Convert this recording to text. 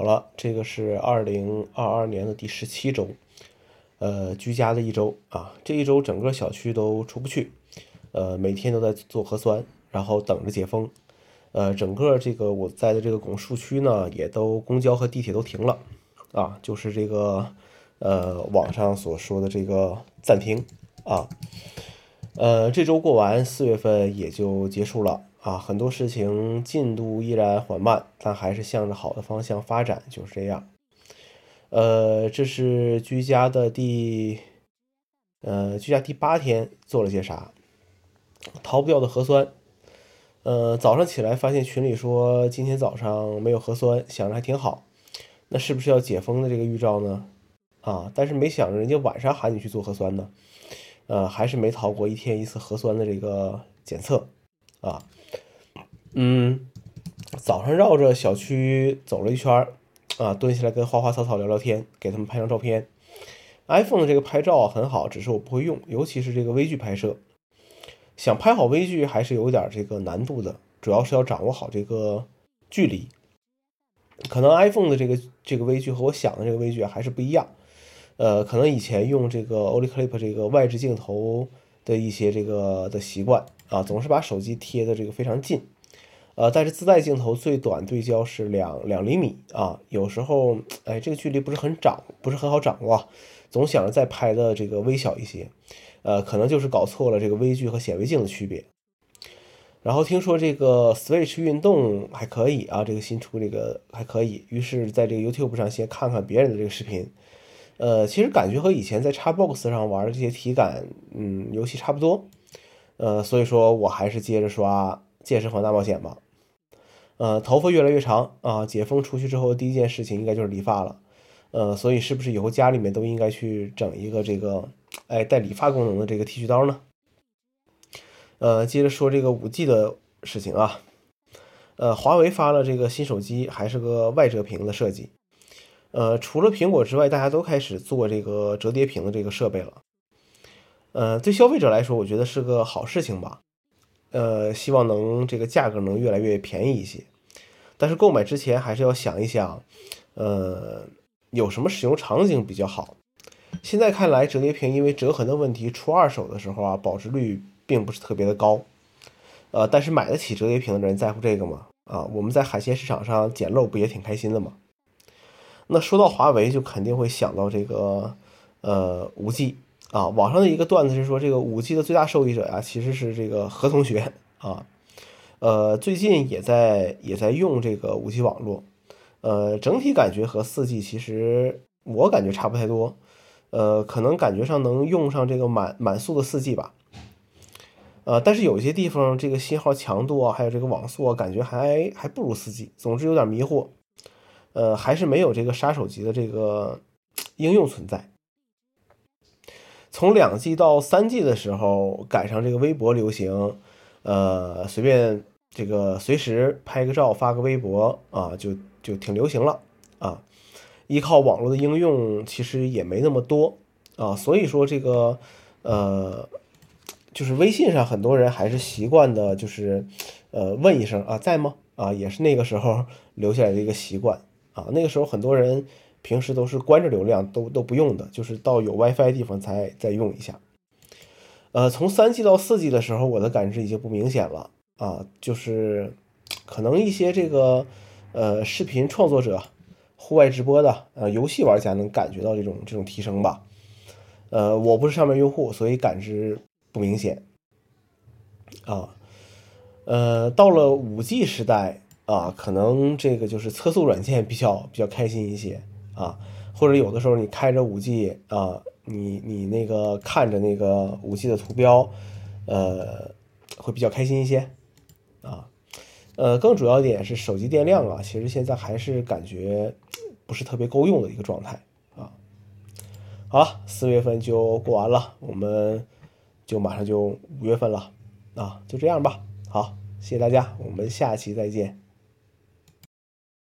好了，这个是二零二二年的第十七周，呃，居家的一周啊。这一周整个小区都出不去，呃，每天都在做核酸，然后等着解封。呃，整个这个我在的这个拱墅区呢，也都公交和地铁都停了啊，就是这个呃网上所说的这个暂停啊。呃，这周过完，四月份也就结束了啊。很多事情进度依然缓慢，但还是向着好的方向发展，就是这样。呃，这是居家的第呃居家第八天，做了些啥？逃不掉的核酸。呃，早上起来发现群里说今天早上没有核酸，想着还挺好，那是不是要解封的这个预兆呢？啊，但是没想着人家晚上喊你去做核酸呢，呃，还是没逃过一天一次核酸的这个检测啊。嗯，早上绕着小区走了一圈啊，蹲下来跟花花草草聊聊天，给他们拍张照片。iPhone 的这个拍照很好，只是我不会用，尤其是这个微距拍摄。想拍好微距还是有点这个难度的，主要是要掌握好这个距离。可能 iPhone 的这个这个微距和我想的这个微距还是不一样。呃，可能以前用这个 Olyclip 这个外置镜头的一些这个的习惯啊，总是把手机贴的这个非常近。呃，但是自带镜头最短对焦是两两厘米啊，有时候哎这个距离不是很掌不是很好掌握，总想着再拍的这个微小一些。呃，可能就是搞错了这个微距和显微镜的区别。然后听说这个 Switch 运动还可以啊，这个新出这个还可以，于是在这个 YouTube 上先看看别人的这个视频。呃，其实感觉和以前在 Xbox 上玩的这些体感，嗯，游戏差不多。呃，所以说我还是接着刷《健身房大冒险》吧。呃，头发越来越长啊，解封出去之后第一件事情应该就是理发了。呃，所以是不是以后家里面都应该去整一个这个？哎，带理发功能的这个剃须刀呢？呃，接着说这个五 G 的事情啊。呃，华为发了这个新手机，还是个外折屏的设计。呃，除了苹果之外，大家都开始做这个折叠屏的这个设备了。呃，对消费者来说，我觉得是个好事情吧。呃，希望能这个价格能越来越便宜一些。但是购买之前还是要想一想，呃，有什么使用场景比较好。现在看来，折叠屏因为折痕的问题，出二手的时候啊，保值率并不是特别的高。呃，但是买得起折叠屏的人在乎这个吗？啊，我们在海鲜市场上捡漏不也挺开心的吗？那说到华为，就肯定会想到这个呃五 G 啊。网上的一个段子是说，这个五 G 的最大受益者呀，其实是这个何同学啊。呃，最近也在也在用这个五 G 网络，呃，整体感觉和四 G 其实我感觉差不太多。呃，可能感觉上能用上这个满满速的四 G 吧，呃，但是有些地方这个信号强度啊，还有这个网速啊，感觉还还不如四 G，总之有点迷惑，呃，还是没有这个杀手级的这个应用存在。从两 G 到三 G 的时候，赶上这个微博流行，呃，随便这个随时拍个照发个微博啊，就就挺流行了啊。依靠网络的应用其实也没那么多啊，所以说这个呃，就是微信上很多人还是习惯的，就是呃问一声啊在吗啊，也是那个时候留下来的一个习惯啊。那个时候很多人平时都是关着流量都都不用的，就是到有 WiFi 地方才再用一下。呃，从三 G 到四 G 的时候，我的感知已经不明显了啊，就是可能一些这个呃视频创作者。户外直播的呃游戏玩家能感觉到这种这种提升吧？呃，我不是上面用户，所以感知不明显。啊，呃，到了五 G 时代啊，可能这个就是测速软件比较比较开心一些啊，或者有的时候你开着五 G 啊，你你那个看着那个五 G 的图标，呃，会比较开心一些啊。呃，更主要一点是手机电量啊，其实现在还是感觉不是特别够用的一个状态啊。好了，四月份就过完了，我们就马上就五月份了啊，就这样吧。好，谢谢大家，我们下期再见。